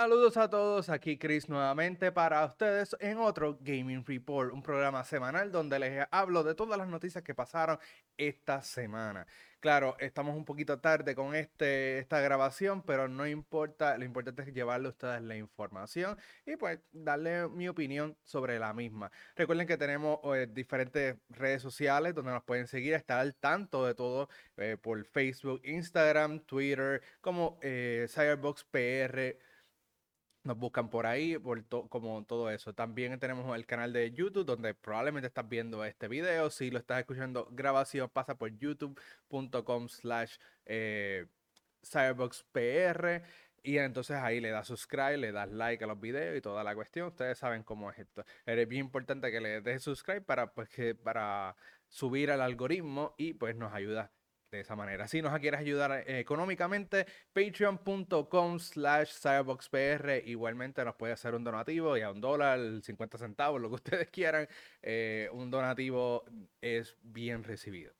Saludos a todos, aquí Chris nuevamente para ustedes en otro Gaming Report, un programa semanal donde les hablo de todas las noticias que pasaron esta semana. Claro, estamos un poquito tarde con este, esta grabación, pero no importa, lo importante es llevarle a ustedes la información y pues darle mi opinión sobre la misma. Recuerden que tenemos eh, diferentes redes sociales donde nos pueden seguir, estar al tanto de todo eh, por Facebook, Instagram, Twitter, como eh, Cyberbox PR nos buscan por ahí, por como todo eso. También tenemos el canal de YouTube donde probablemente estás viendo este video. Si lo estás escuchando grabación, pasa por youtube.com slash eh, cyberboxpr. Y entonces ahí le das subscribe, le das like a los videos y toda la cuestión. Ustedes saben cómo es esto. Es bien importante que le des subscribe para, pues, que, para subir al algoritmo y pues nos ayuda de esa manera. Si nos quieres ayudar eh, económicamente, patreon.com slash cyberboxpr. Igualmente nos puede hacer un donativo, ya un dólar, 50 centavos, lo que ustedes quieran. Eh, un donativo es bien recibido.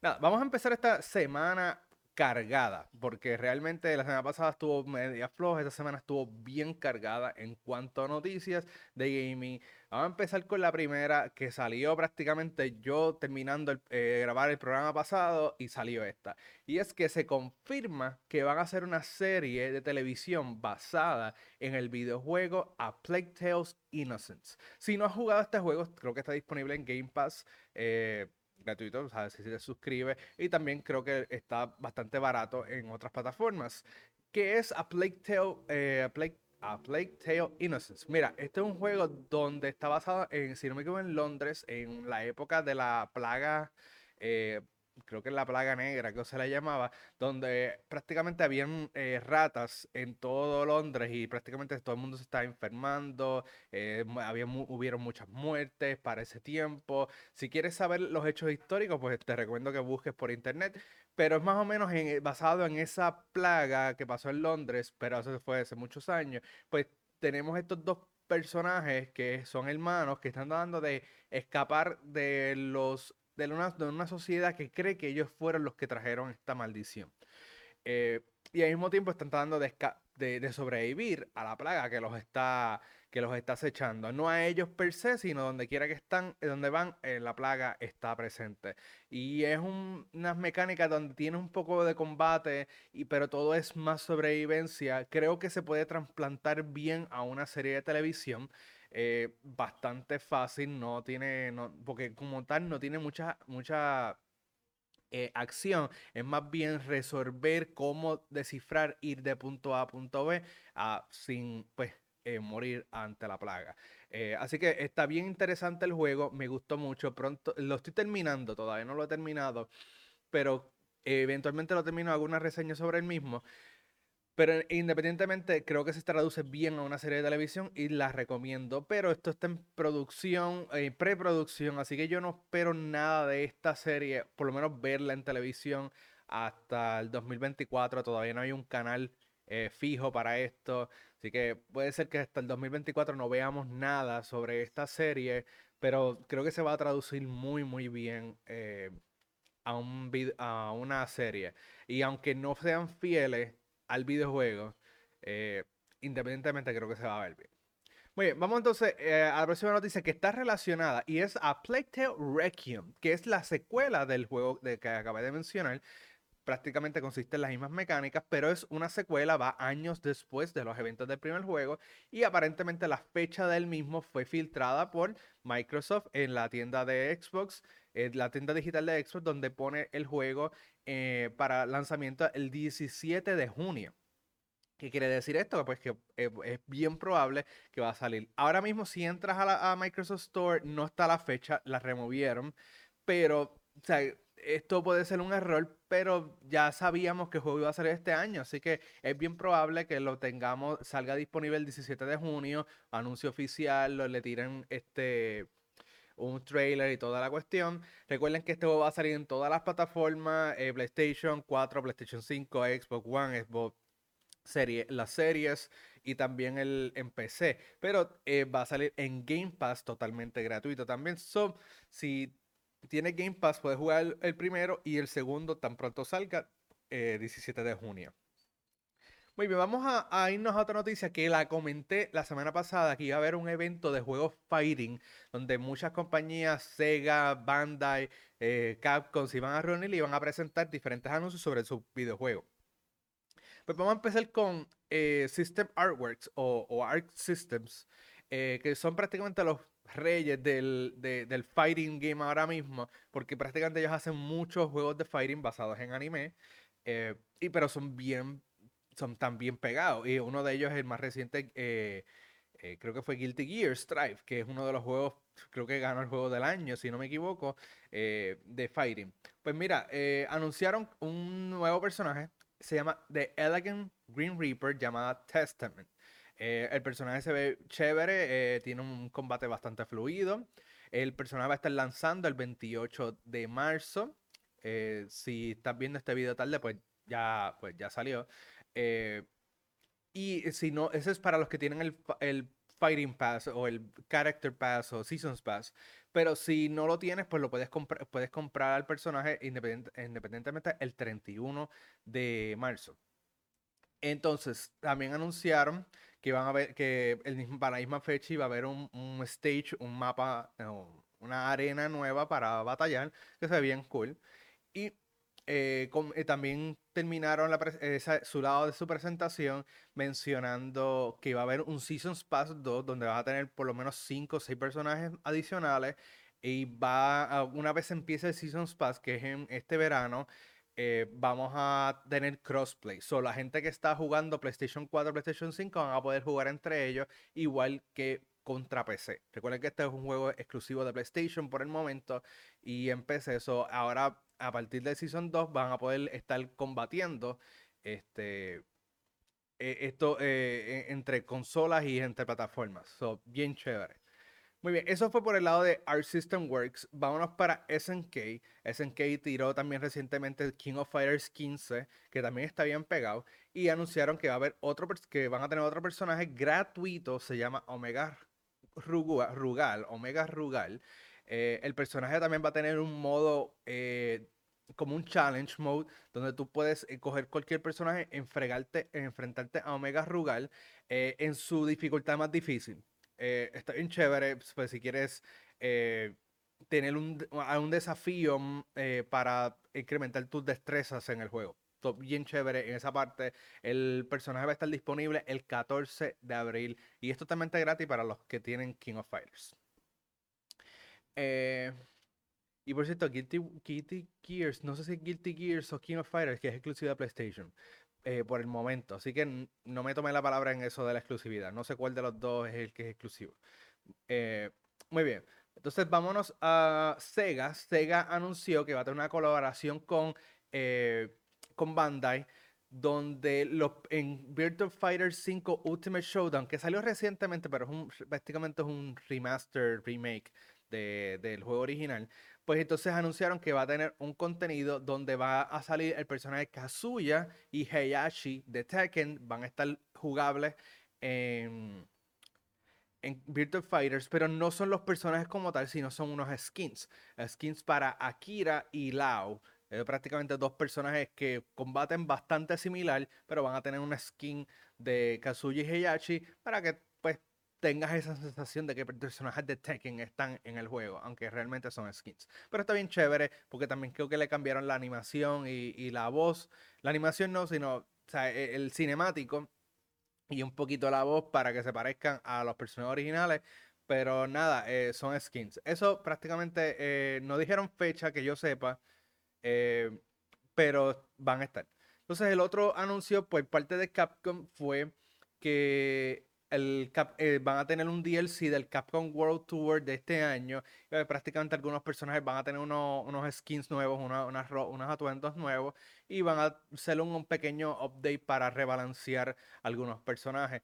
Nada, vamos a empezar esta semana cargada, porque realmente la semana pasada estuvo media floja, esta semana estuvo bien cargada en cuanto a noticias de gaming. Vamos a empezar con la primera que salió prácticamente yo terminando de eh, grabar el programa pasado y salió esta. Y es que se confirma que van a hacer una serie de televisión basada en el videojuego A Plague Tales Innocence. Si no has jugado este juego, creo que está disponible en Game Pass. Eh, gratuito, o sea, si te suscribes. Y también creo que está bastante barato en otras plataformas. Que es A Plague Tale, eh, a Plague, Tale Innocence. Mira, este es un juego donde está basado en, si no me equivoco, en Londres, en la época de la plaga eh, creo que es la plaga negra, que se la llamaba, donde prácticamente habían eh, ratas en todo Londres y prácticamente todo el mundo se estaba enfermando, eh, había, hubieron muchas muertes para ese tiempo. Si quieres saber los hechos históricos, pues te recomiendo que busques por internet, pero es más o menos basado en esa plaga que pasó en Londres, pero eso fue hace muchos años, pues tenemos estos dos personajes que son hermanos que están dando de escapar de los de una, de una sociedad que cree que ellos fueron los que trajeron esta maldición. Eh, y al mismo tiempo están tratando de, sobrevivir a la plaga que los está que los está acechando. No a ellos per se, sino donde quiera que están, eh, donde van, eh, la plaga está presente. Y es unas mecánicas donde tiene un poco de combate, y, pero todo es más sobrevivencia. Creo que se puede trasplantar bien a una serie de televisión. Eh, bastante fácil, no tiene, no, porque como tal no tiene mucha, mucha eh, acción, es más bien resolver cómo descifrar, ir de punto A a punto B sin pues eh, morir ante la plaga. así que está bien interesante el juego, me gustó mucho, pronto lo estoy terminando, todavía no lo he terminado, pero eventualmente lo termino, hago una reseña sobre el mismo. Pero independientemente, creo que se traduce bien a una serie de televisión y la recomiendo. Pero esto está en producción, en preproducción, así que yo no espero nada de esta serie, por lo menos verla en televisión hasta el 2024. Todavía no hay un canal eh, fijo para esto. Así que puede ser que hasta el 2024 no veamos nada sobre esta serie, pero creo que se va a traducir muy, muy bien eh, a, un a una serie. Y aunque no sean fieles al videojuego, eh, independientemente creo que se va a ver bien. Muy bien, vamos entonces eh, a la próxima noticia que está relacionada y es a Plague Tale Requiem, que es la secuela del juego de que acabé de mencionar. Prácticamente consiste en las mismas mecánicas, pero es una secuela, va años después de los eventos del primer juego y aparentemente la fecha del mismo fue filtrada por Microsoft en la tienda de Xbox, en la tienda digital de Xbox, donde pone el juego eh, para lanzamiento el 17 de junio. ¿Qué quiere decir esto? Pues que eh, es bien probable que va a salir. Ahora mismo, si entras a, Microsoft Store, no está la fecha, la removieron, pero o sea, esto puede ser un error, pero ya sabíamos que el juego iba a salir este año, así que es bien probable que lo tengamos, salga disponible el 17 de junio, anuncio oficial, lo, le tiren este un trailer y toda la cuestión. Recuerden que este juego va a salir en todas las plataformas, eh, PlayStation 4, PlayStation 5, Xbox One, Xbox serie, las series y también el, en PC. Pero eh, va a salir en Game Pass totalmente gratuito también. So, si tienes Game Pass, puedes jugar el, primero y el segundo tan pronto salga, 17 eh, de junio. Muy bien, vamos a, irnos a otra noticia que la comenté la semana pasada, que iba a haber un evento de juegos fighting, donde muchas compañías, Sega, Bandai, eh, Capcom, se iban a reunir y iban a presentar diferentes anuncios sobre sus videojuegos. Pues vamos a empezar con eh, System Artworks o, Art Systems, eh, que son prácticamente los reyes del, del, fighting game ahora mismo, porque prácticamente ellos hacen muchos juegos de fighting basados en anime, y, pero son bien son tan bien pegados. Y uno de ellos es el más reciente, eh, eh, creo que fue Guilty Gear Strive, que es uno de los juegos, creo que ganó el juego del año, si no me equivoco, eh, de Fighting. Pues mira, anunciaron un nuevo personaje, se llama The Elegant Green Reaper, llamada Testament. el personaje se ve chévere, tiene un combate bastante fluido. El personaje va a estar lanzando el 28 de marzo. si estás viendo este video tarde, pues ya, pues ya salió. Eh, y si no, ese es para los que tienen el, el, Fighting Pass o el Character Pass o Seasons Pass. Pero si no lo tienes, pues lo puedes, comprar puedes comprar al personaje independientemente el 31 de marzo. Entonces, también anunciaron que van a ver que el para la misma fecha iba a haber un, un stage, un mapa, una arena nueva para batallar, que se ve bien cool. Y eh, eh, también terminaron su lado de su presentación mencionando que va a haber un Seasons Pass 2 donde va a tener por lo menos 5 o 6 personajes adicionales y va una vez empiece el Seasons Pass que es en este verano eh, vamos a tener crossplay. So, la gente que está jugando PlayStation 4, PlayStation 5 van a poder jugar entre ellos igual que contra PC. Recuerden que este es un juego exclusivo de PlayStation por el momento y en PC. eso ahora a partir de Season 2 van a poder estar combatiendo este, e, esto eh, e, entre consolas y entre plataformas. So, bien chévere. Muy bien, eso fue por el lado de Art System Works. Vámonos para SNK. SNK tiró también recientemente King of Fighters 15, que también está bien pegado. Y anunciaron que va a haber otro que van a tener otro personaje gratuito, se llama Omega Rugal, Omega Rugal. Eh, el personaje también va a tener un modo eh, como un challenge mode donde tú puedes eh, coger cualquier personaje, enfrentarte a Omega Rugal en su dificultad más difícil. está bien chévere, pues si quieres tener un, un desafío mm, para incrementar tus destrezas en el juego. Todo bien chévere en esa parte. El personaje va a estar disponible el 14 de abril y es totalmente gratis para los que tienen King of Fighters. Eh, y por cierto, Guilty, Gears, no sé si Guilty Gears o King of Fighters, que es exclusiva de PlayStation, eh, por el momento. Así que no me tomé la palabra en eso de la exclusividad. No sé cuál de los dos es el que es exclusivo. Eh, muy bien. Entonces vámonos a Sega. Sega anunció que va a tener una colaboración con, con Bandai donde en Virtual Fighter 5 Ultimate Showdown, que salió recientemente, pero es un, prácticamente es un remaster, remake del juego original, pues entonces anunciaron que va a tener un contenido donde va a salir el personaje Kazuya y Heihachi de Tekken, van a estar jugables en, en Virtual Fighters, pero no son los personajes como tal, sino son unos skins. Skins para Akira y Lao. Eh, prácticamente dos personajes que combaten bastante similar, pero van a tener una skin de Kazuya y Heihachi para que tengas esa sensación de que personajes de Tekken están en el juego, aunque realmente son skins. Pero está bien chévere, porque también creo que le cambiaron la animación y, la voz. La animación no, sino e, el cinemático y un poquito la voz para que se parezcan a los personajes originales. Pero nada, eh, son skins. Eso prácticamente eh, no dijeron fecha que yo sepa, eh, pero van a estar. Entonces el otro anuncio por parte de Capcom fue que el eh, van a tener un DLC del Capcom World Tour de este año. Eh, prácticamente algunos personajes van a tener unos, skins nuevos, unos atuendos nuevos y van a hacer un, pequeño update para rebalancear algunos personajes.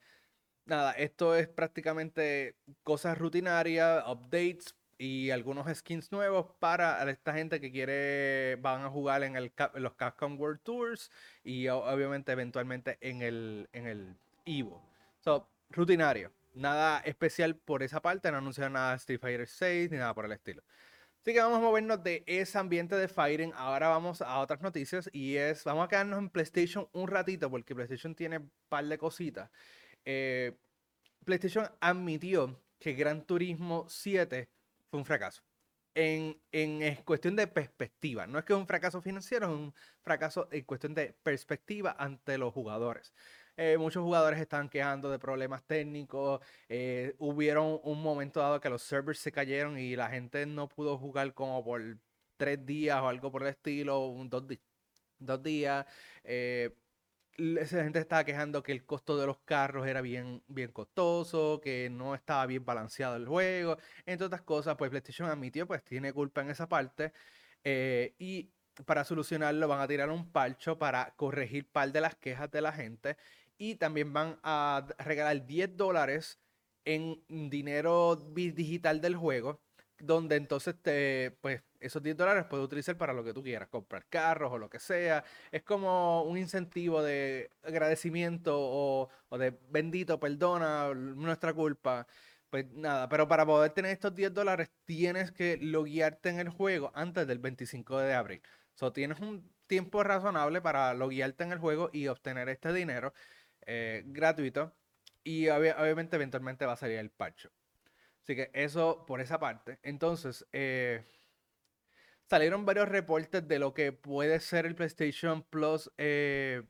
Nada, esto es prácticamente cosas rutinarias, updates y algunos skins nuevos para esta gente que quiere, van a jugar en, el, los Capcom World Tours y obviamente eventualmente en el, en el Evo. So, rutinario. Nada especial por esa parte, no anunciaron nada de Street Fighter 6 ni nada por el estilo. Así que vamos a movernos de ese ambiente de fighting. Ahora vamos a otras noticias y es, vamos a quedarnos en PlayStation un ratito porque PlayStation tiene un par de cositas. Eh, PlayStation admitió que Gran Turismo 7 fue un fracaso. En, en, cuestión de perspectiva. No es que es un fracaso financiero, es un fracaso en cuestión de perspectiva ante los jugadores. Eh, muchos jugadores estaban quejando de problemas técnicos. Eh, hubieron un momento dado que los servers se cayeron y la gente no pudo jugar como por tres días o algo por el estilo, un, dos, dos días. Eh, esa gente estaba quejando que el costo de los carros era bien, bien costoso, que no estaba bien balanceado el juego, entre otras cosas, pues PlayStation admitió, pues tiene culpa en esa parte. y para solucionarlo van a tirar un parcho para corregir par de las quejas de la gente y también van a regalar 10 dólares en dinero digital del juego, donde entonces te, pues, esos 10 dólares puedes utilizar para lo que tú quieras, comprar carros o lo que sea. Es como un incentivo de agradecimiento o, de bendito, perdona, nuestra culpa. Pues nada, pero para poder tener estos 10 dólares tienes que loguearte en el juego antes del 25 de abril. So, tienes un tiempo razonable para loguearte en el juego y obtener este dinero. Eh, gratuito. Y obviamente eventualmente va a salir el parcho. Así que eso por esa parte. Entonces, eh, salieron varios reportes de lo que puede ser el PlayStation Plus. Eh,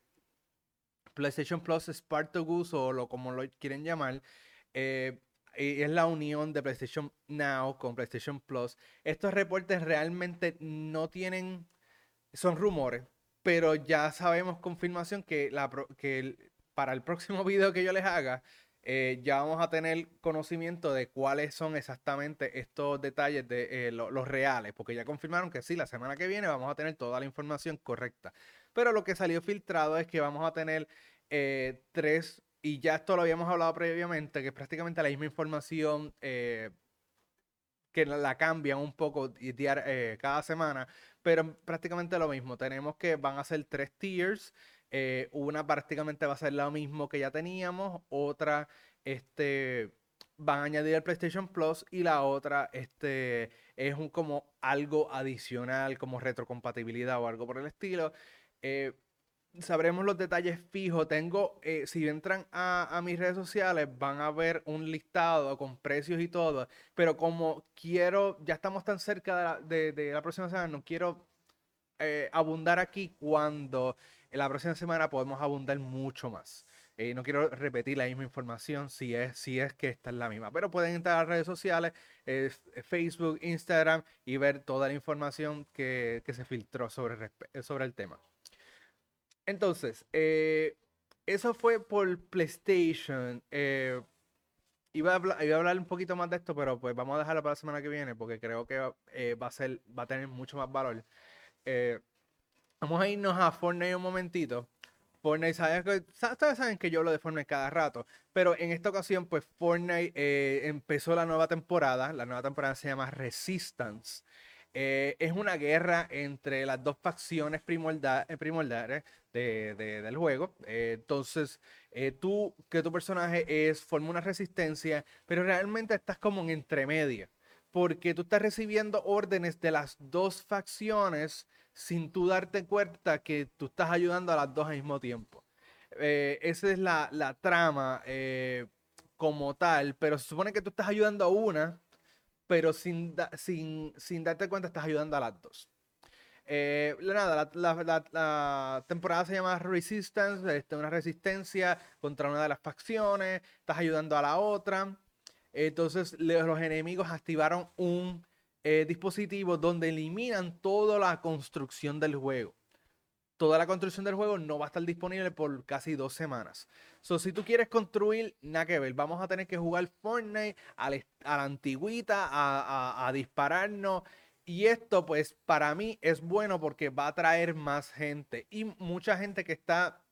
PlayStation Plus Spartacus o lo como lo quieren llamar. es la unión de PlayStation Now con PlayStation Plus. Estos reportes realmente no tienen. Son rumores. Pero ya sabemos confirmación que, que para el próximo video que yo les haga, eh, ya vamos a tener conocimiento de cuáles son exactamente estos detalles de eh, los reales, porque ya confirmaron que sí, la semana que viene vamos a tener toda la información correcta. Pero lo que salió filtrado es que vamos a tener eh, tres, y ya esto lo habíamos hablado previamente, que es prácticamente la misma información que la, cambian un poco cada semana, pero prácticamente lo mismo. Tenemos que van a ser tres tiers. Eh, una prácticamente va a ser lo mismo que ya teníamos, otra este, van a añadir el PlayStation Plus y la otra este, es un, como algo adicional, como retrocompatibilidad o algo por el estilo. Eh, sabremos los detalles fijos. Tengo, eh, si entran a, mis redes sociales, van a ver un listado con precios y todo. Pero como quiero, ya estamos tan cerca de la, próxima semana, no quiero abundar aquí cuando en la próxima semana podemos abundar mucho más. Eh, no quiero repetir la misma información si es, si es que esta es la misma, pero pueden entrar a las redes sociales, Facebook, Instagram y ver toda la información que, se filtró sobre, sobre el tema. Entonces, eh, eso fue por PlayStation. Eh, iba, a hablar, iba, a hablar, un poquito más de esto, pero pues vamos a dejarlo para la semana que viene porque creo que va, a ser, va a tener mucho más valor. Vamos a irnos a Fortnite un momentito. Fortnite, ¿sabes? Ustedes saben que yo hablo de Fortnite cada rato, pero en esta ocasión, pues Fortnite eh, empezó la nueva temporada. La nueva temporada se llama Resistance. Eh, es una guerra entre las dos facciones eh, primordiales del juego. entonces, tú, que tu personaje es, forma una resistencia, pero realmente estás como en entremedio, porque tú estás recibiendo órdenes de las dos facciones sin tú darte cuenta que tú estás ayudando a las dos al mismo tiempo. Eh, esa es la, trama eh, como tal, pero se supone que tú estás ayudando a una, pero sin, sin, sin darte cuenta estás ayudando a las dos. Eh, nada, la, temporada se llama Resistance, este, una resistencia contra una de las facciones, estás ayudando a la otra. Entonces los enemigos activaron un eh, dispositivos donde eliminan toda la construcción del juego. Toda la construcción del juego no va a estar disponible por casi dos semanas. So, si tú quieres construir, nada que ver. Vamos a tener que jugar Fortnite a la, antigüita, a, a dispararnos. Y esto, pues, para mí es bueno porque va a traer más gente. Y mucha gente que está,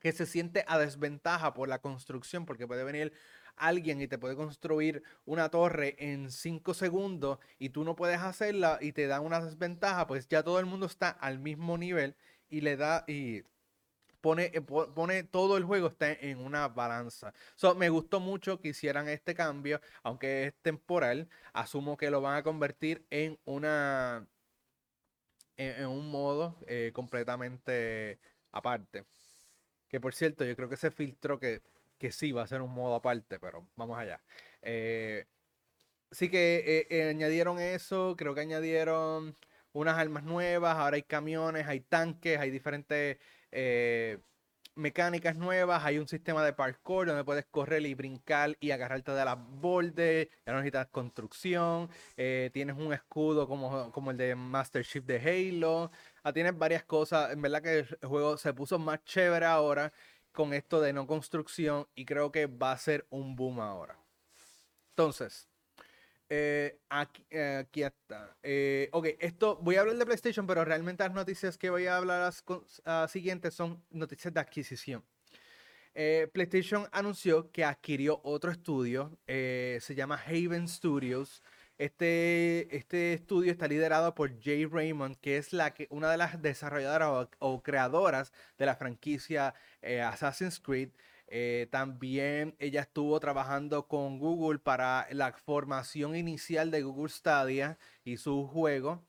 que se siente a desventaja por la construcción, porque puede venir alguien y te puede construir una torre en 5 segundos y tú no puedes hacerla y te da una desventaja, pues ya todo el mundo está al mismo nivel y le da y pone, eh, pone todo el juego está en una balanza. So, me gustó mucho que hicieran este cambio, aunque es temporal. Asumo que lo van a convertir en una en, un modo eh, completamente aparte. Que por cierto, yo creo que se filtró que, que sí va a ser un modo aparte, pero vamos allá. Eh, sí que eh, añadieron eso, creo que añadieron unas armas nuevas, ahora hay camiones, hay tanques, hay diferentes mecánicas nuevas, hay un sistema de parkour donde puedes correr y brincar y agarrarte de las bordes, ya no necesitas construcción, eh, tienes un escudo como, como el de Master Chief de Halo, ah, tienes varias cosas, en verdad que el juego se puso más chévere ahora con esto de no construcción y creo que va a ser un boom ahora. Entonces, eh, aquí, eh, aquí, está. Eh, ok, esto voy a hablar de PlayStation, pero realmente las noticias que voy a hablar las, ah, siguientes son noticias de adquisición. PlayStation anunció que adquirió otro estudio, se llama Haven Studios. Este, este estudio está liderado por Jay Raymond, que es la que, una de las desarrolladoras o creadoras de la franquicia Assassin's Creed. Eh, también ella estuvo trabajando con Google para la formación inicial de Google Stadia y su juego.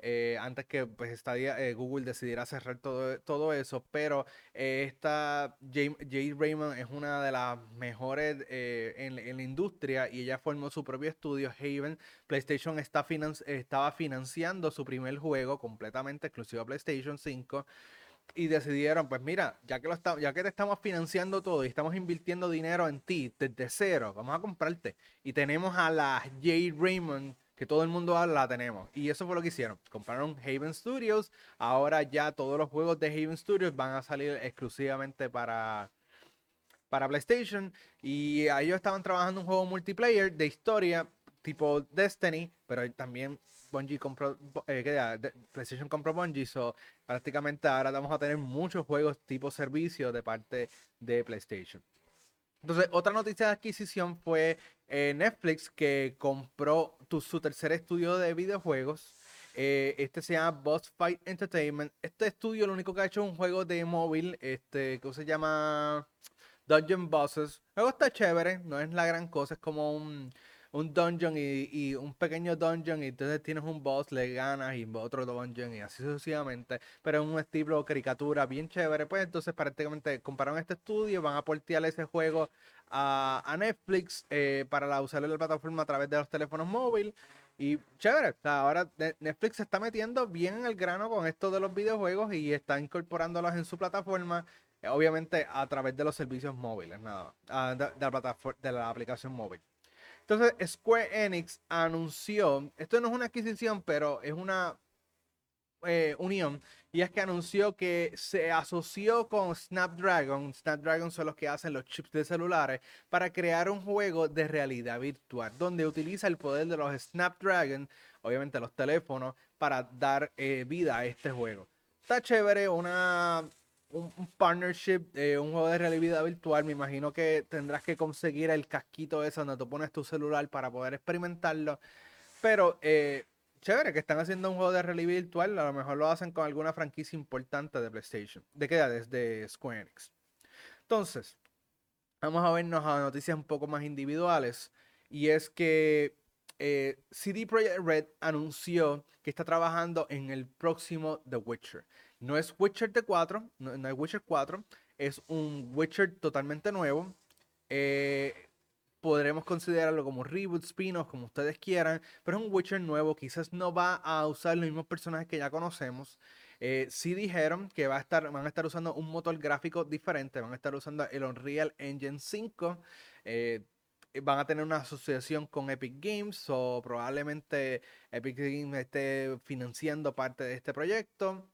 Eh, antes que pues, eh, Google decidiera cerrar todo, todo eso, pero esta Jade, Raymond es una de las mejores en, la industria y ella formó su propio estudio, Haven. PlayStation está estaba financiando su primer juego completamente exclusivo a PlayStation 5 y decidieron, pues mira, ya que, lo ya que te estamos financiando todo y estamos invirtiendo dinero en ti desde cero, vamos a comprarte. Y tenemos a la Jade Raymond, que todo el mundo la tenemos. Y eso fue lo que hicieron. Compraron Haven Studios. Ahora ya todos los juegos de Haven Studios van a salir exclusivamente para, para PlayStation. Y ellos estaban trabajando un juego multiplayer de historia tipo Destiny, pero también Bungie compró, eh, PlayStation compró Bungie, so prácticamente ahora vamos a tener muchos juegos tipo servicio de parte de PlayStation. Entonces, otra noticia de adquisición fue eh, Netflix que compró su tercer estudio de videojuegos. Eh, este se llama Boss Fight Entertainment. Este estudio lo único que ha hecho es un juego de móvil, este, que se llama Dungeon Bosses. El juego está chévere, no es la gran cosa, es como un un dungeon y, un pequeño dungeon y entonces tienes un boss, le ganas y otro dungeon y así sucesivamente, pero en un estilo caricatura bien chévere, pues entonces prácticamente compraron este estudio, van a portear ese juego a, Netflix eh, para la, usar la plataforma a través de los teléfonos móviles. Y chévere, ahora Netflix se está metiendo bien en el grano con esto de los videojuegos y está incorporándolos en su plataforma, eh, obviamente a través de los servicios móviles, nada, ah, de la aplicación móvil. Entonces, Square Enix anunció, esto no es una adquisición, pero es una eh, unión, y es que anunció que se asoció con Snapdragon, Snapdragon son los que hacen los chips de celulares, para crear un juego de realidad virtual, donde utiliza el poder de los Snapdragon, obviamente los teléfonos, para dar eh, vida a este juego. Está chévere, una un, partnership, eh, un juego de realidad virtual, me imagino que tendrás que conseguir el casquito ese donde tú pones tu celular para poder experimentarlo. Pero eh, chévere que están haciendo un juego de realidad virtual, a lo mejor lo hacen con alguna franquicia importante de PlayStation. ¿De qué edad? Desde Square Enix. Entonces, vamos a vernos a noticias un poco más individuales. Y es que eh, CD Projekt Red anunció que está trabajando en el próximo The Witcher. No es Witcher de 4, no, es Witcher 4, es un Witcher totalmente nuevo. Eh, podremos considerarlo como reboot, spin-off, como ustedes quieran, pero es un Witcher nuevo, quizás no va a usar los mismos personajes que ya conocemos. Eh, sí dijeron que va a estar, van a estar usando un motor gráfico diferente, van a estar usando el Unreal Engine 5. Eh, van a tener una asociación con Epic Games o probablemente Epic Games esté financiando parte de este proyecto.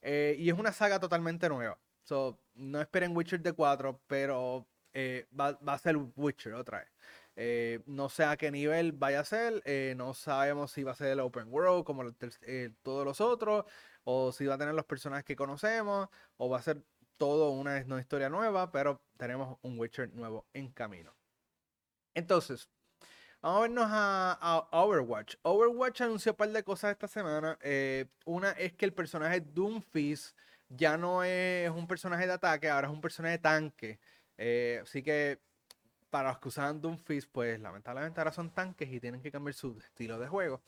Eh, y es una saga totalmente nueva. So, no esperen Witcher de 4, pero eh, va, a ser Witcher otra vez. Eh, no sé a qué nivel vaya a ser, no sabemos si va a ser el open world como todos los otros, o si va a tener los personajes que conocemos, o va a ser todo una, una historia nueva, pero tenemos un Witcher nuevo en camino. Entonces, Vamos a vernos a, Overwatch. Overwatch anunció un par de cosas esta semana. Eh, una es que el personaje Doomfist ya no es un personaje de ataque, ahora es un personaje de tanque. Eh, así que para los que usaban Doomfist, pues lamentablemente ahora son tanques y tienen que cambiar su estilo de juego.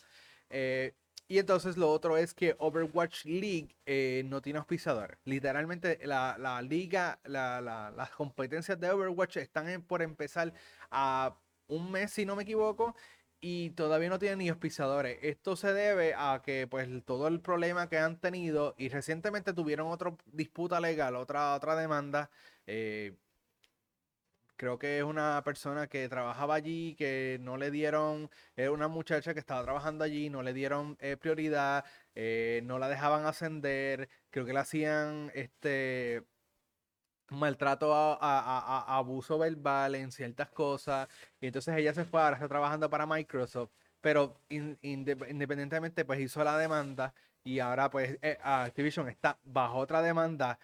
Eh, y entonces lo otro es que Overwatch League eh, no tiene auspiciadores. Literalmente la, liga, las competencias de Overwatch están por empezar a un mes, si no me equivoco, y todavía no tienen ni auspiciadores. Esto se debe a que pues todo el problema que han tenido y recientemente tuvieron otra disputa legal, otra, otra demanda. Eh, creo que es una persona que trabajaba allí, que no le dieron, era una muchacha que estaba trabajando allí, no le dieron eh, prioridad, eh, no la dejaban ascender, creo que le hacían este maltrato a, abuso verbal en ciertas cosas, y entonces ella se fue, ahora está trabajando para Microsoft, pero independientemente pues hizo la demanda y ahora pues eh, Activision está bajo otra demanda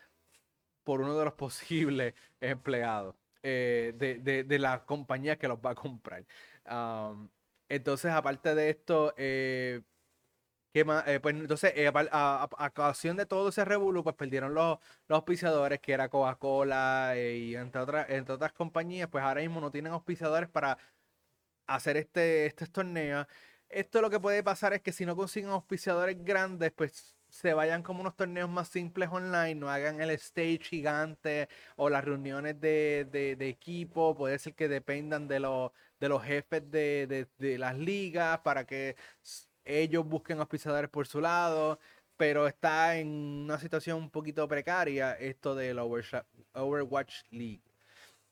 por uno de los posibles empleados. Eh, de, la compañía que los va a comprar. entonces, aparte de esto, eh, ¿qué más? Eh, pues entonces, a, ocasión de todo ese revuelo, pues perdieron los, los auspiciadores, que era Coca-Cola y entre otras, entre otras compañías, pues ahora mismo no tienen auspiciadores para hacer este, este torneo. Esto lo que puede pasar es que si no consiguen auspiciadores grandes, pues se vayan como unos torneos más simples online, no hagan el stage gigante o las reuniones de, equipo, puede ser que dependan de, los de los jefes de, las ligas para que ellos busquen auspiciadores por su lado, pero está en una situación un poquito precaria esto del Overwatch League.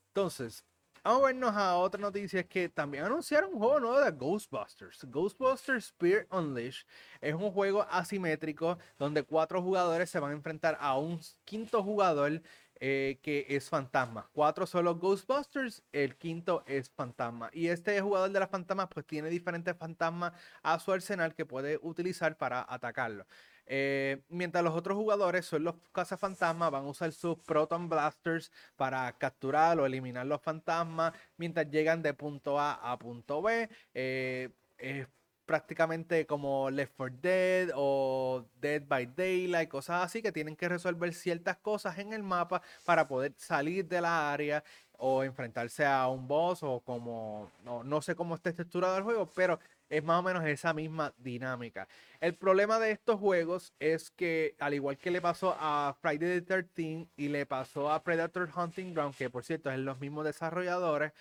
Entonces, Vamos a vernos a otra noticia, es que también anunciaron un juego nuevo de Ghostbusters. Ghostbusters Spirit Unleashed es un juego asimétrico donde cuatro jugadores se van a enfrentar a un quinto jugador eh, que es fantasma. Cuatro son los Ghostbusters, el quinto es fantasma. Y este jugador de las fantasmas pues tiene diferentes fantasmas a su arsenal que puede utilizar para atacarlo. Eh, mientras los otros jugadores son los cazafantasmas, van a usar sus Proton Blasters para capturar o eliminar los fantasmas mientras llegan de punto A a punto B. Eh, es prácticamente como Left 4 Dead o Dead by Daylight, cosas así que tienen que resolver ciertas cosas en el mapa para poder salir de la área o enfrentarse a un boss o como no, no sé cómo está estructurado el juego, pero es más o menos esa misma dinámica. El problema de estos juegos es que, al igual que le pasó a Friday the 13 y le pasó a Predator Hunting Ground, que por cierto es los mismos desarrolladores,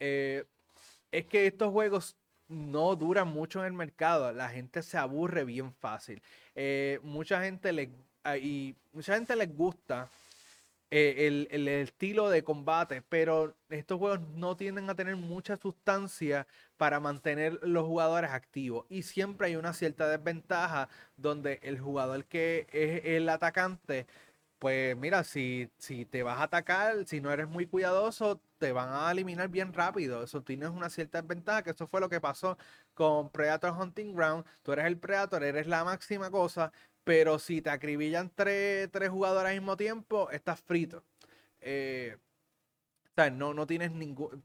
eh, es que estos juegos no duran mucho en el mercado. La gente se aburre bien fácil. Eh, mucha gente le ah, y mucha gente les gusta eh, el, estilo de combate, pero estos juegos no tienden a tener mucha sustancia para mantener los jugadores activos. Y siempre hay una cierta desventaja donde el jugador que es el atacante, pues mira, si, si te vas a atacar, si no eres muy cuidadoso, te van a eliminar bien rápido. Eso tienes una cierta desventaja, que eso fue lo que pasó con Predator Hunting Ground. Tú eres el Predator, eres la máxima cosa, pero si te acribillan tres, jugadores al mismo tiempo, estás frito. Eh, no, no tienes.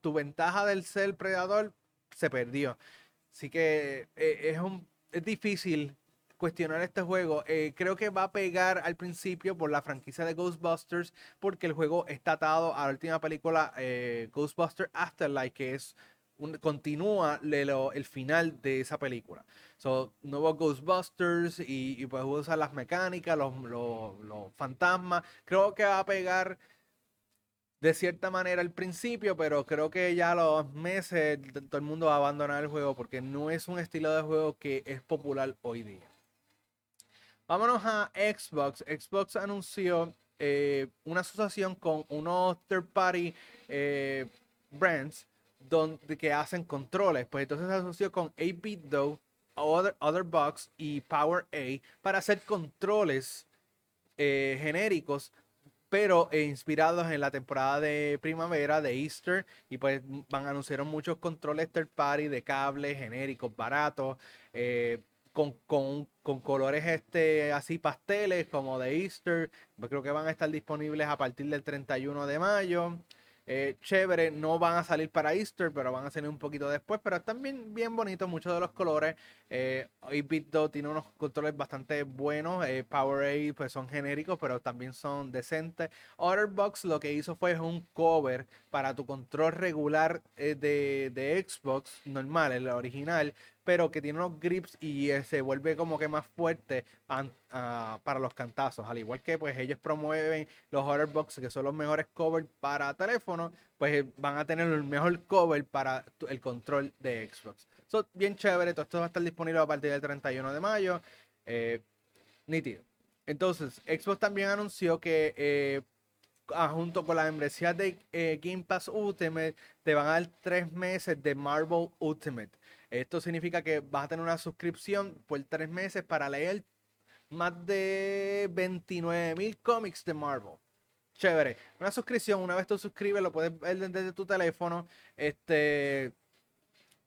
Tu ventaja del ser predador se perdió. Así que eh, es difícil cuestionar este juego. Eh, creo que va a pegar al principio por la franquicia de Ghostbusters, porque el juego está atado a la última película Ghostbusters Afterlife, que es continúa el final de esa película. So, nuevos Ghostbusters y, pues usar las mecánicas, los, los, fantasmas. Creo que va a pegar de cierta manera al principio, pero creo que ya a los meses todo el mundo va a abandonar el juego porque no es un estilo de juego que es popular hoy día. Vámonos a Xbox. Xbox anunció eh, una asociación con unos third party eh, brands donde, que hacen controles. Pues entonces se asoció con 8 Other, Other Box y Power A para hacer controles eh, genéricos, pero eh, inspirados en la temporada de primavera de Easter. Y pues van a anunciar muchos controles third party de cables genéricos, baratos. Eh, con, con, con, colores este, así pasteles como de Easter. Pues creo que van a estar disponibles a partir del 31 de mayo. Eh, chévere, no van a salir para Easter, pero van a salir un poquito después, pero están bien, bien bonitos muchos de los colores. Eh, 8 tiene unos controles bastante buenos, eh, Powerade pues son genéricos, pero también son decentes. Otterbox lo que hizo fue un cover para tu control regular eh, de, de Xbox normal, el original, pero que tiene unos grips y eh, se vuelve como que más fuerte ah, para los cantazos. Al igual que pues ellos promueven los Box, que son los mejores covers para teléfono, pues eh, van a tener el mejor cover para el control de Xbox. Son bien chévere, todo esto va a estar disponible a partir del 31 de mayo. Eh, nítido. Entonces, Xbox también anunció que ah, junto con la membresía de Game Pass Ultimate, te van a dar tres meses de Marvel Ultimate. Esto significa que vas a tener una suscripción por tres meses para leer más de 29 mil cómics de Marvel. Chévere. Una suscripción, una vez tú suscribes, lo puedes ver desde tu teléfono. Este.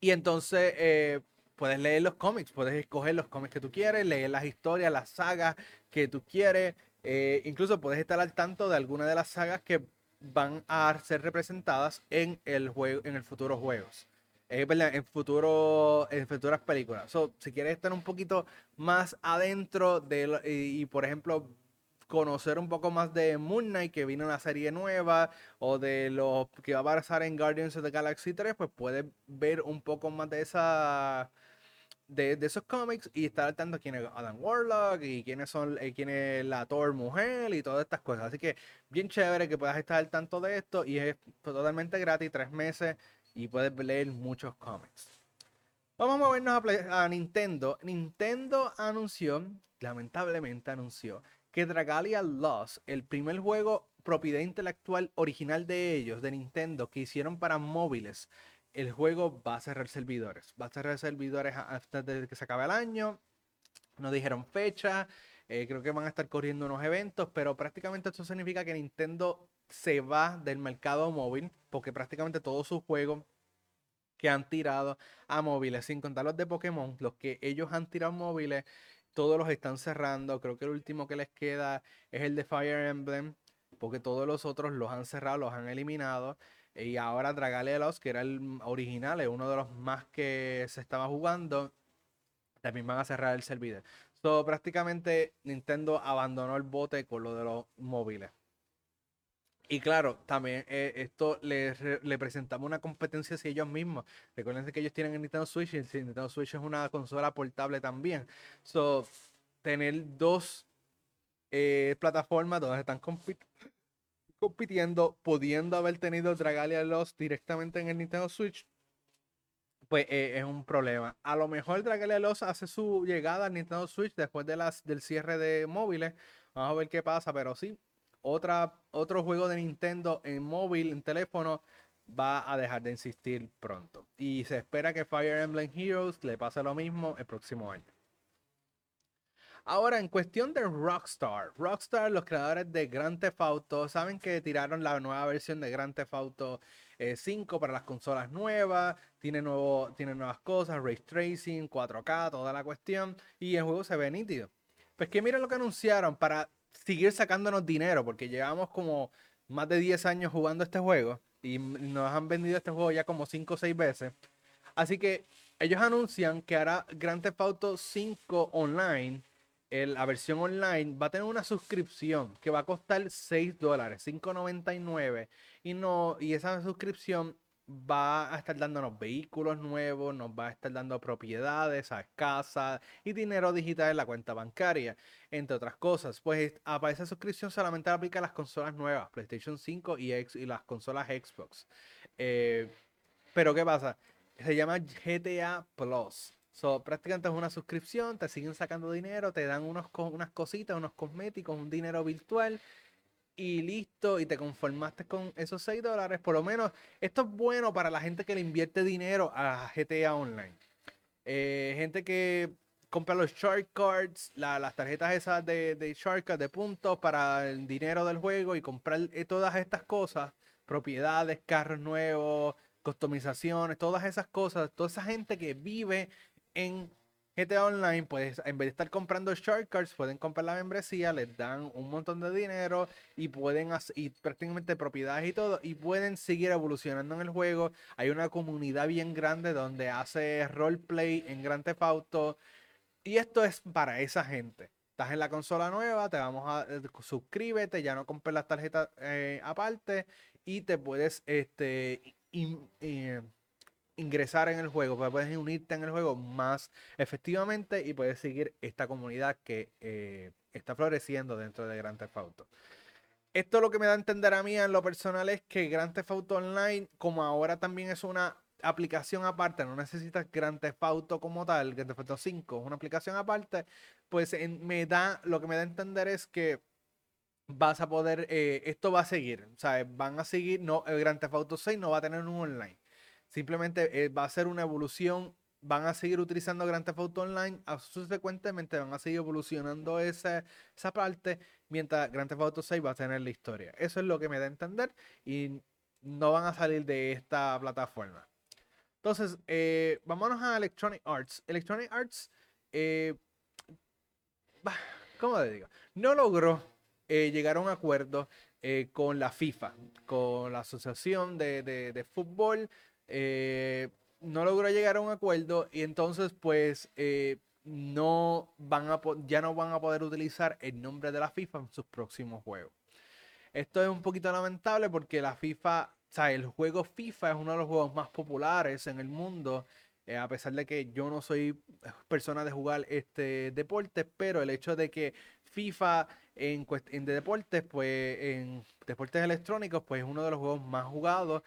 Y entonces eh, puedes leer los cómics, puedes escoger los cómics que tú quieres, leer las historias, las sagas que tú quieres. Eh, incluso puedes estar al tanto de alguna de las sagas que van a ser representadas en el juego, en el futuro juegos en, futuro, en futuras películas. si quieres estar un poquito más adentro de y, por ejemplo conocer un poco más de Moon Knight que viene una serie nueva o de lo que va a pasar en Guardians of the Galaxy 3, pues puedes ver un poco más de esa de, esos cómics y estar al tanto quién es Adam Warlock y quiénes son eh, quién es la Thor mujer y todas estas cosas. Así que bien chévere que puedas estar al tanto de esto y es totalmente gratis, tres meses y puedes leer muchos cómics. Vamos a movernos a, Nintendo. Nintendo anunció, lamentablemente anunció, que Dragalia Lost, el primer juego propiedad intelectual original de ellos, de Nintendo, que hicieron para móviles, el juego va a cerrar servidores. Va a cerrar servidores hasta que se acabe el año. No dijeron fecha. Eh, creo que van a estar corriendo unos eventos, pero prácticamente esto significa que Nintendo se va del mercado móvil, porque prácticamente todos sus juegos que han tirado a móviles, sin contar los de Pokémon, los que ellos han tirado a móviles, todos los están cerrando. Creo que el último que les queda es el de Fire Emblem, porque todos los otros los han cerrado, los han eliminado. Y ahora Dragalelos, que era el original, es uno de los más que se estaba jugando, también van a cerrar el servidor. So, prácticamente Nintendo abandonó el bote con lo de los móviles. Y claro, también eh, esto le, presentamos una competencia hacia ellos mismos. Recuerden que ellos tienen el Nintendo Switch y el Nintendo Switch es una consola portable también. So, tener dos eh, plataformas donde están compitiendo, pudiendo haber tenido Dragalia Lost directamente en el Nintendo Switch, pues eh, es un problema. A lo mejor Dragalia Lost hace su llegada al Nintendo Switch después de las, del cierre de móviles. Vamos a ver qué pasa, pero sí, otra, otro juego de Nintendo en móvil, en teléfono, va a dejar de insistir pronto. Y se espera que Fire Emblem Heroes le pase lo mismo el próximo año. Ahora, en cuestión de Rockstar, Rockstar, los creadores de Grand Theft Auto, saben que tiraron la nueva versión de Grand Theft Auto 5 eh, para las consolas nuevas, tiene, nuevo, tiene nuevas cosas, Ray Tracing, 4K, toda la cuestión, y el juego se ve nítido. Pues que miren lo que anunciaron para seguir sacándonos dinero, porque llevamos como más de 10 años jugando este juego y nos han vendido este juego ya como 5 o 6 veces. Así que ellos anuncian que hará Grand Theft Auto 5 online, la versión online, va a tener una suscripción que va a costar 6 dólares, 5.99. Y, no, y esa suscripción va a estar dándonos vehículos nuevos, nos va a estar dando propiedades, a casa y dinero digital en la cuenta bancaria, entre otras cosas. Pues para esa suscripción solamente aplica las consolas nuevas, PlayStation 5 y, y las consolas Xbox. Eh, pero ¿qué pasa? Se llama GTA Plus. So, prácticamente es una suscripción, te siguen sacando dinero, te dan unos, unas cositas, unos cosméticos, un dinero virtual y listo, y te conformaste con esos 6 dólares, por lo menos esto es bueno para la gente que le invierte dinero a GTA Online. Eh, gente que compra los shark cards, las tarjetas esas de, de cards de puntos para el dinero del juego y comprar eh, todas estas cosas, propiedades, carros nuevos, customizaciones, todas esas cosas, toda esa gente que vive en GTA Online, pues en vez de estar comprando shortcuts, pueden comprar la membresía, les dan un montón de dinero y pueden hacer y prácticamente propiedades y todo, y pueden seguir evolucionando en el juego. Hay una comunidad bien grande donde hace roleplay en Grand Theft Auto. Y esto es para esa gente. Estás en la consola nueva, te vamos a eh, suscríbete, ya no compres las tarjetas eh, aparte y te puedes este, eh, ingresar en el juego, pues puedes unirte en el juego más efectivamente y puedes seguir esta comunidad que eh, está floreciendo dentro de Grand Theft Auto. Esto lo que me da a entender a mí en lo personal es que Grand Theft Auto Online, como ahora también es una aplicación aparte, no necesitas Grand Theft Auto como tal, Grand Theft Auto 5 es una aplicación aparte, pues me da, lo que me da a entender es que vas a poder, eh, esto va a seguir, o sea, van a seguir, no, el Grand Theft Auto 6 no va a tener un online Simplemente eh, va a ser una evolución. Van a seguir utilizando Grand Theft Auto Online. Subsecuentemente van a seguir evolucionando esa, esa parte. Mientras Grand Theft Auto 6 va a tener la historia. Eso es lo que me da a entender. Y no van a salir de esta plataforma. Entonces, eh, vámonos a Electronic Arts. Electronic Arts, eh, ¿cómo le digo? No logró llegar a un acuerdo con la FIFA, con la Asociación de, de Fútbol eh, no logró llegar a un acuerdo y entonces pues eh, no van a ya no van a poder utilizar el nombre de la FIFA en sus próximos juegos. Esto es un poquito lamentable porque la FIFA, el juego FIFA es uno de los juegos más populares en el mundo. Eh, a pesar de que yo no soy persona de jugar este deporte, pero el hecho de que FIFA en, en de deportes, pues en deportes electrónicos, pues es uno de los juegos más jugados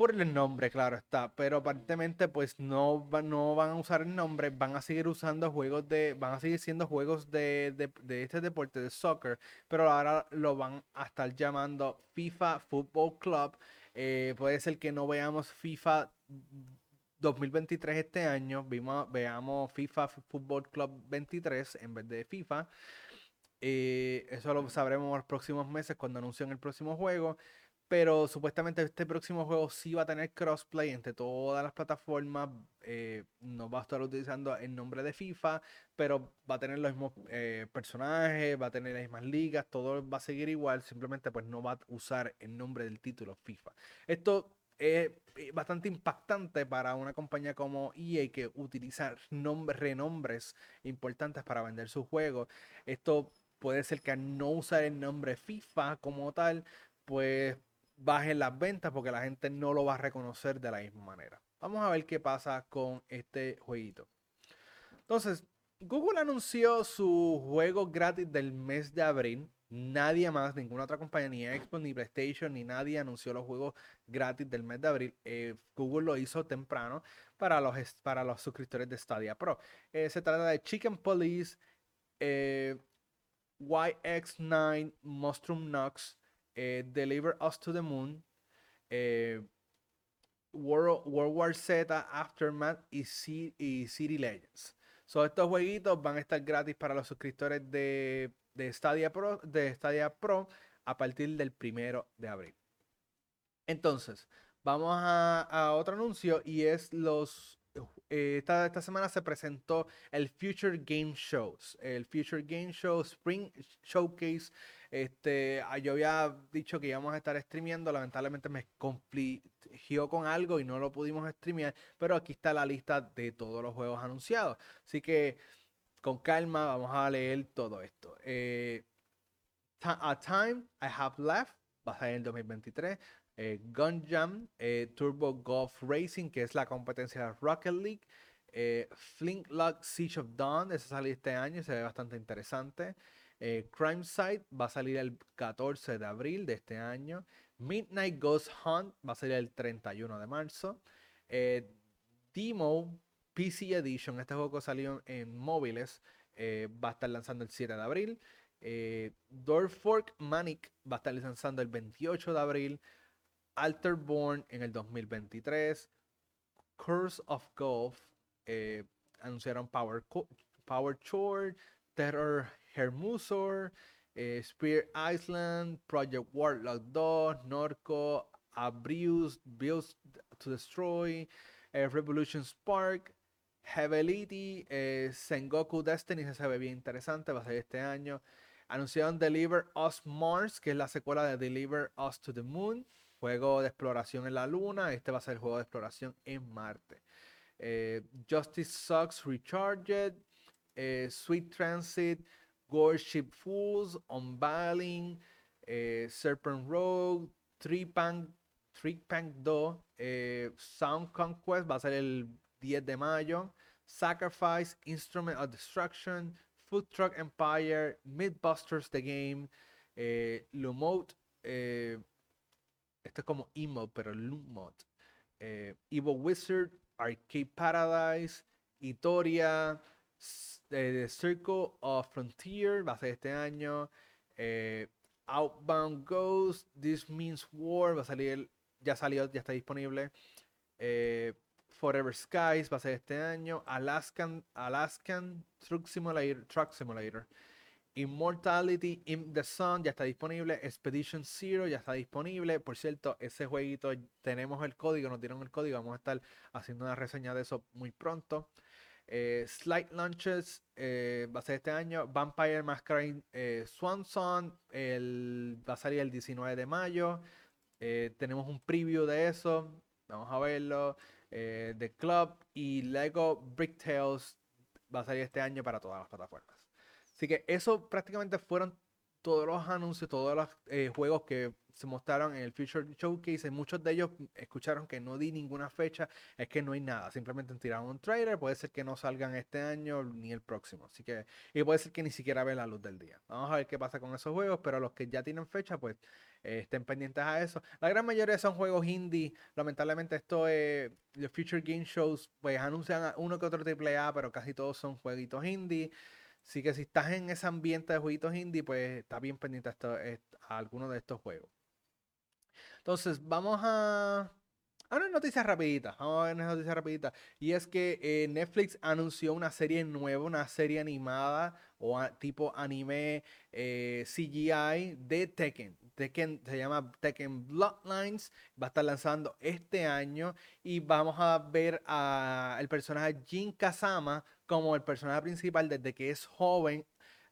por el nombre, claro está, pero aparentemente pues no, no van a usar el nombre, van a seguir usando juegos de, van a seguir siendo juegos de, este deporte de soccer, pero ahora lo van a estar llamando FIFA Football Club. Eh, puede ser que no veamos FIFA 2023 este año, vimos, veamos FIFA Football Club 23 en vez de FIFA. Eh, eso lo sabremos en los próximos meses cuando anuncien el próximo juego. Pero supuestamente este próximo juego sí va a tener crossplay entre todas las plataformas. Eh, no va a estar utilizando el nombre de FIFA, pero va a tener los mismos eh, personajes, va a tener las mismas ligas, todo va a seguir igual. Simplemente pues no va a usar el nombre del título FIFA. Esto es eh, bastante impactante para una compañía como EA que utiliza nombres, renombres importantes para vender su juego. Esto puede ser que al no usar el nombre FIFA como tal, pues bajen las ventas porque la gente no lo va a reconocer de la misma manera. Vamos a ver qué pasa con este jueguito. Entonces, Google anunció su juego gratis del mes de abril. Nadie más, ninguna otra compañía, ni Xbox, ni PlayStation, ni nadie anunció los juegos gratis del mes de abril. Eh, Google lo hizo temprano para los, para los suscriptores de Stadia Pro. Eh, se trata de Chicken Police, eh, YX9, Monstrum Knox, eh, Deliver Us to the Moon, eh, World, War Z, Aftermath y, City Legends. So, estos jueguitos van a estar gratis para los suscriptores de, de, Stadia Pro, de Stadia Pro a partir del primero de abril. Entonces, vamos a otro anuncio y es los eh, esta, esta, semana se presentó el Future Game Shows, el Future Game Show Spring Showcase este, ah, yo había dicho que íbamos a estar streameando, lamentablemente me confligió con algo y no lo pudimos streamear, pero aquí está la lista de todos los juegos anunciados. Así que con calma vamos a leer todo esto. Eh, a Time I Have Left va a salir en 2023. Eh, Gun Jam, eh, Turbo Golf Racing, que es la competencia de Rocket League. Eh, Flintlock Siege of Dawn, ese salió este año se ve bastante interesante. Eh, Crime Site va a salir el 14 de abril de este año. Midnight Ghost Hunt va a salir el 31 de marzo. Eh, Demo PC Edition, este juego salió en móviles, eh, va a estar lanzando el 7 de abril. Eh, Fork Manic va a estar lanzando el 28 de abril. Alterborn en el 2023. Curse of Golf anunciaron Power, Power Chord, Terror Hermusor, eh, Spear Island, Project Warlock 2, Norco, Abrius, Bills to Destroy, eh, Revolution Spark, Heavenly, eh, Sengoku Destiny se ve bien interesante, va a ser este año. Anunciaron Deliver Us Mars, que es la secuela de Deliver Us to the Moon, juego de exploración en la Luna. Este va a ser el juego de exploración en Marte. Eh, Justice Sucks Recharged, eh, Sweet Transit, Warship Fools, Unveiling, Serpent Road, Tripank, Tripank 2, Sound Conquest va a ser el 10 de mayo. Sacrifice, Instrument of Destruction, Food Truck Empire, Mythbusters The Game, eh, Lumot, eh, esto es como Emote, pero Lumot, eh, Evil Wizard, Arcade Paradise, Itoria, The Circle of Frontier, va a ser este año, eh, Outbound Ghost, This Means War, va a salir, ya salió, ya está disponible. Eh, Forever Skies va a ser este año. Alaskan, Alaskan Truck Simulator, Truck Simulator. Immortality in the Sun ya está disponible. Expedition Zero ya está disponible. Por cierto, ese jueguito tenemos el código, nos dieron el código. Vamos a estar haciendo una reseña de eso muy pronto. Eh, Slight Launches eh, va a ser este año. Vampire Masquerade eh, Swanson el, va a salir el 19 de mayo. tenemos un preview de eso. Vamos a verlo. Eh, The Club y Lego Brick Tales va a salir este año para todas las plataformas. Así que eso prácticamente fueron todos los anuncios, todos los eh, juegos que se mostraron en el Future Showcase. muchos de ellos escucharon que no di ninguna fecha, es que no hay nada. Simplemente tiraron un trailer. Puede ser que no salgan este año ni el próximo. Así que, y puede ser que ni siquiera vean la luz del día. Vamos a ver qué pasa con esos juegos, pero los que ya tienen fecha, pues eh, estén pendientes a eso. La gran mayoría son juegos indie. Lamentablemente, esto es. los Future Game Shows, pues anuncian uno que otro AAA, pero casi todos son jueguitos indie. Así que si estás en ese ambiente de jueguitos indie, pues está bien pendiente a, esto, a alguno de estos juegos. Entonces, vamos a. A una noticia rapidita, vamos a ver una noticia rapidita. Y es que eh, Netflix anunció una serie nueva, una serie animada o tipo anime eh, CGI de Tekken. Tekken se llama Tekken Bloodlines. Va a estar lanzando este año. Y vamos a ver al personaje Jin Kazama como el personaje principal desde que es joven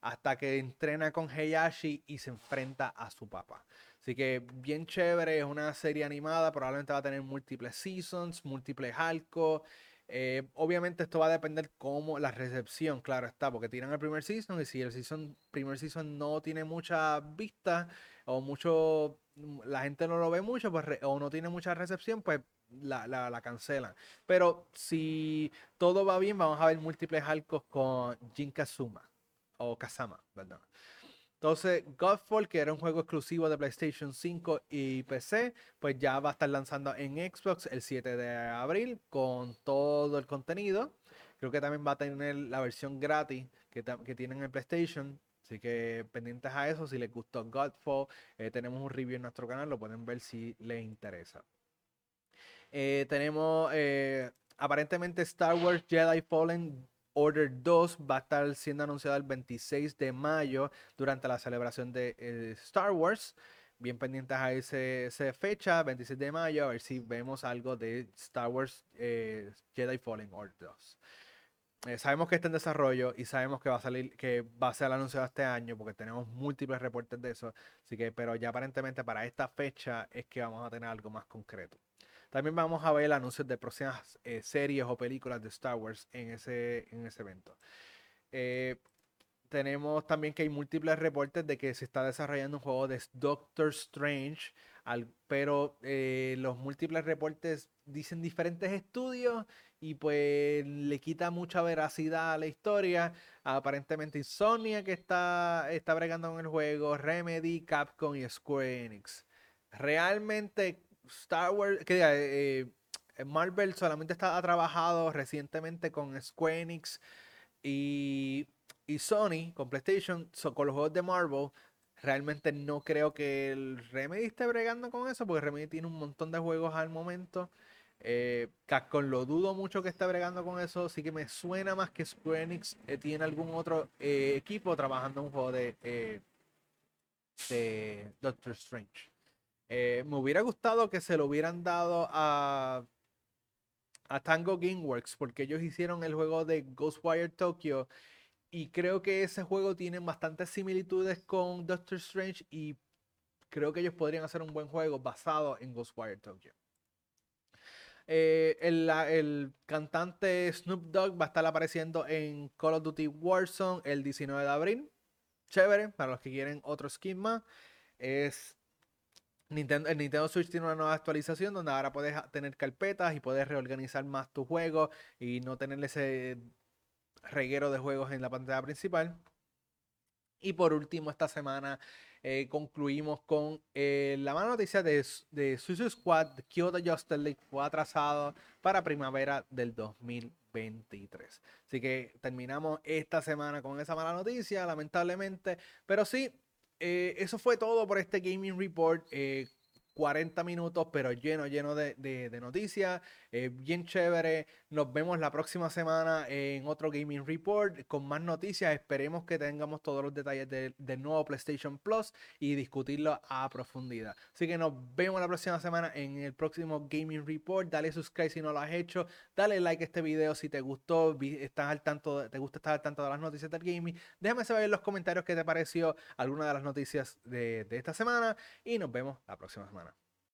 hasta que entrena con Heihachi y se enfrenta a su papá. Así que bien chévere, es una serie animada, probablemente va a tener múltiples seasons, múltiples arcos. Eh, obviamente esto va a depender cómo la recepción, claro está, porque tiran el primer season y si el season, primer season no tiene mucha vista o mucho, la gente no lo ve mucho pues, o no tiene mucha recepción, pues la, la, cancelan. Pero si todo va bien, vamos a ver múltiples arcos con Jin Kazuma o Kazama, ¿verdad? Entonces, Godfall, que era un juego exclusivo de PlayStation 5 y PC, pues ya va a estar lanzando en Xbox el 7 de abril con todo el contenido. Creo que también va a tener la versión gratis que, que tienen en PlayStation. Así que pendientes a eso, si les gustó Godfall, eh, tenemos un review en nuestro canal, lo pueden ver si les interesa. Eh, tenemos eh, aparentemente Star Wars Jedi Fallen Order 2 va a estar siendo anunciado el 26 de mayo durante la celebración de eh, Star Wars. Bien pendientes a esa fecha, 26 de mayo, a ver si vemos algo de Star Wars eh, Jedi Fallen Order 2. Eh, sabemos que está en desarrollo y sabemos que va a salir, que va a ser anunciado este año porque tenemos múltiples reportes de eso. Así que, pero ya aparentemente para esta fecha es que vamos a tener algo más concreto. También vamos a ver anuncios de próximas eh, series o películas de Star Wars en ese, en ese evento. Eh, tenemos también que hay múltiples reportes de que se está desarrollando un juego de Doctor Strange, pero eh, los múltiples reportes dicen diferentes estudios y pues le quita mucha veracidad a la historia. Aparentemente Insomnia que está, está bregando con el juego, Remedy, Capcom y Square Enix. Realmente Star Wars, que eh, eh, Marvel solamente está, ha trabajado recientemente con Square Enix y, Sony, con PlayStation, con los juegos de Marvel. Realmente no creo que el Remedy esté bregando con eso, porque Remedy tiene un montón de juegos al momento. Eh, lo dudo mucho que esté bregando con eso, así que me suena más que Square Enix tiene algún otro equipo trabajando en un juego de, de Doctor Strange. Eh, me hubiera gustado que se lo hubieran dado a, a Tango Gameworks porque ellos hicieron el juego de Ghostwire Tokyo y creo que ese juego tiene bastantes similitudes con Doctor Strange y creo que ellos podrían hacer un buen juego basado en Ghostwire Tokyo. Eh, el, el, cantante Snoop Dogg va a estar apareciendo en Call of Duty Warzone el 19 de abril. Chévere, para los que quieren otro skin más. Es Nintendo, el Nintendo Switch tiene una nueva actualización donde ahora puedes tener carpetas y puedes reorganizar más tu juego y no tener ese reguero de juegos en la pantalla principal. Y por último, esta semana eh, concluimos con eh, la mala noticia de, de Suicide Squad, Kyoto Justice League fue atrasado para primavera del 2023. Así que terminamos esta semana con esa mala noticia, lamentablemente. Pero sí, eh, eso fue todo por este Gaming Report. 40 minutos, pero lleno, lleno de, noticias. Eh, bien chévere. Nos vemos la próxima semana en otro Gaming Report con más noticias. Esperemos que tengamos todos los detalles del nuevo PlayStation Plus y discutirlo a profundidad. Así que nos vemos la próxima semana en el próximo Gaming Report. Dale subscribe si no lo has hecho. Dale like a este video si te gustó, estás al tanto, te gusta estar al tanto de las noticias del gaming. Déjame saber en los comentarios qué te pareció alguna de las noticias de, de esta semana y nos vemos la próxima semana.